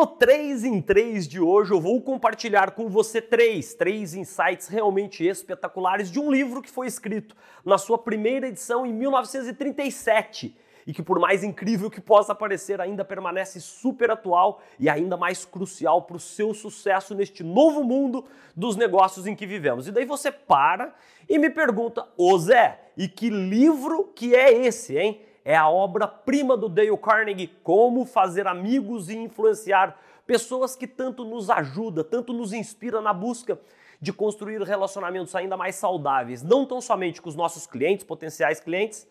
no 3 em 3 de hoje eu vou compartilhar com você três, três insights realmente espetaculares de um livro que foi escrito na sua primeira edição em 1937 e que, por mais incrível que possa parecer, ainda permanece super atual e ainda mais crucial para o seu sucesso neste novo mundo dos negócios em que vivemos. E daí você para e me pergunta, ô Zé, e que livro que é esse, hein? É a obra-prima do Dale Carnegie, Como Fazer Amigos e Influenciar Pessoas que tanto nos ajuda, tanto nos inspira na busca de construir relacionamentos ainda mais saudáveis, não tão somente com os nossos clientes, potenciais clientes,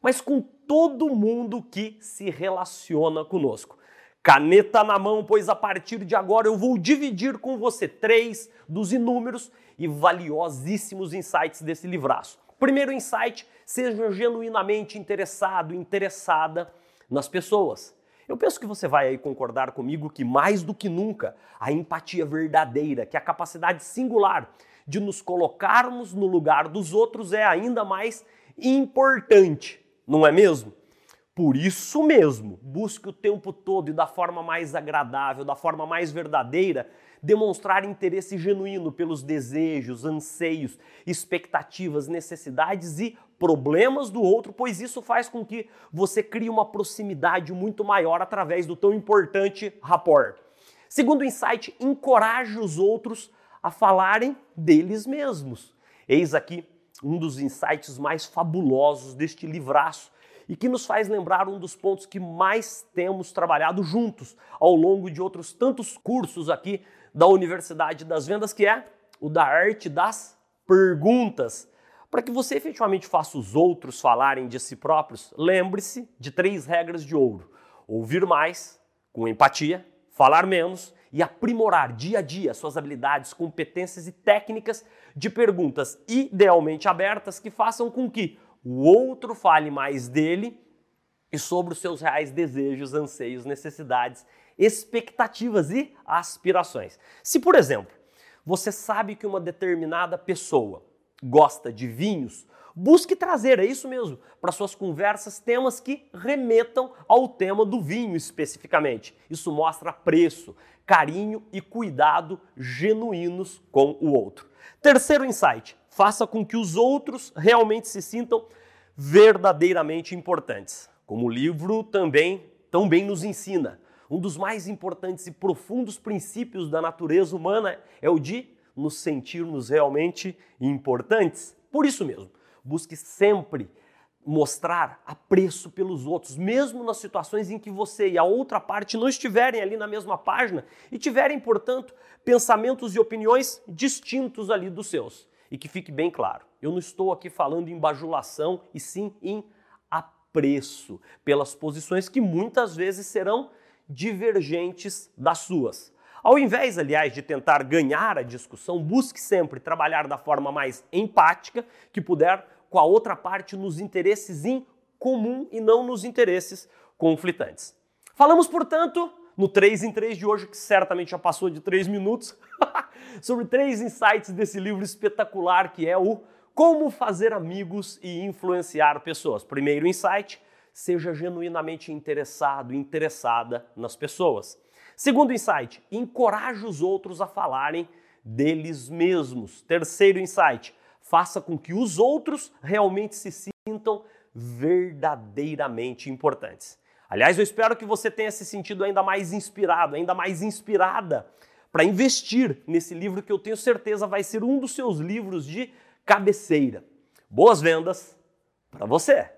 mas com todo mundo que se relaciona conosco. Caneta na mão, pois a partir de agora eu vou dividir com você três dos inúmeros e valiosíssimos insights desse livraço. Primeiro insight: seja genuinamente interessado, interessada nas pessoas. Eu penso que você vai aí concordar comigo que mais do que nunca a empatia verdadeira, que é a capacidade singular de nos colocarmos no lugar dos outros é ainda mais importante, não é mesmo? Por isso mesmo, busque o tempo todo e da forma mais agradável, da forma mais verdadeira, demonstrar interesse genuíno pelos desejos, anseios, expectativas, necessidades e problemas do outro, pois isso faz com que você crie uma proximidade muito maior através do tão importante rapport. Segundo insight, encoraje os outros a falarem deles mesmos. Eis aqui um dos insights mais fabulosos deste livraço e que nos faz lembrar um dos pontos que mais temos trabalhado juntos ao longo de outros tantos cursos aqui da Universidade das Vendas, que é o da arte das perguntas. Para que você efetivamente faça os outros falarem de si próprios, lembre-se de três regras de ouro: ouvir mais, com empatia, falar menos e aprimorar dia a dia suas habilidades, competências e técnicas de perguntas idealmente abertas que façam com que o outro fale mais dele e sobre os seus reais desejos, anseios, necessidades expectativas e aspirações. Se, por exemplo, você sabe que uma determinada pessoa gosta de vinhos, busque trazer, é isso mesmo, para suas conversas temas que remetam ao tema do vinho especificamente. Isso mostra preço, carinho e cuidado genuínos com o outro. Terceiro insight: faça com que os outros realmente se sintam verdadeiramente importantes. Como o livro também tão bem nos ensina, um dos mais importantes e profundos princípios da natureza humana é o de nos sentirmos realmente importantes. Por isso mesmo, busque sempre mostrar apreço pelos outros, mesmo nas situações em que você e a outra parte não estiverem ali na mesma página e tiverem, portanto, pensamentos e opiniões distintos ali dos seus. E que fique bem claro, eu não estou aqui falando em bajulação e sim em apreço pelas posições que muitas vezes serão divergentes das suas. Ao invés, aliás, de tentar ganhar a discussão, busque sempre trabalhar da forma mais empática que puder com a outra parte nos interesses em comum e não nos interesses conflitantes. Falamos, portanto, no 3 em 3 de hoje, que certamente já passou de 3 minutos, sobre três insights desse livro espetacular que é o Como Fazer Amigos e Influenciar Pessoas. Primeiro insight, seja genuinamente interessado, interessada nas pessoas. Segundo insight, encoraje os outros a falarem deles mesmos. Terceiro insight, faça com que os outros realmente se sintam verdadeiramente importantes. Aliás, eu espero que você tenha se sentido ainda mais inspirado, ainda mais inspirada para investir nesse livro que eu tenho certeza vai ser um dos seus livros de cabeceira. Boas vendas para você!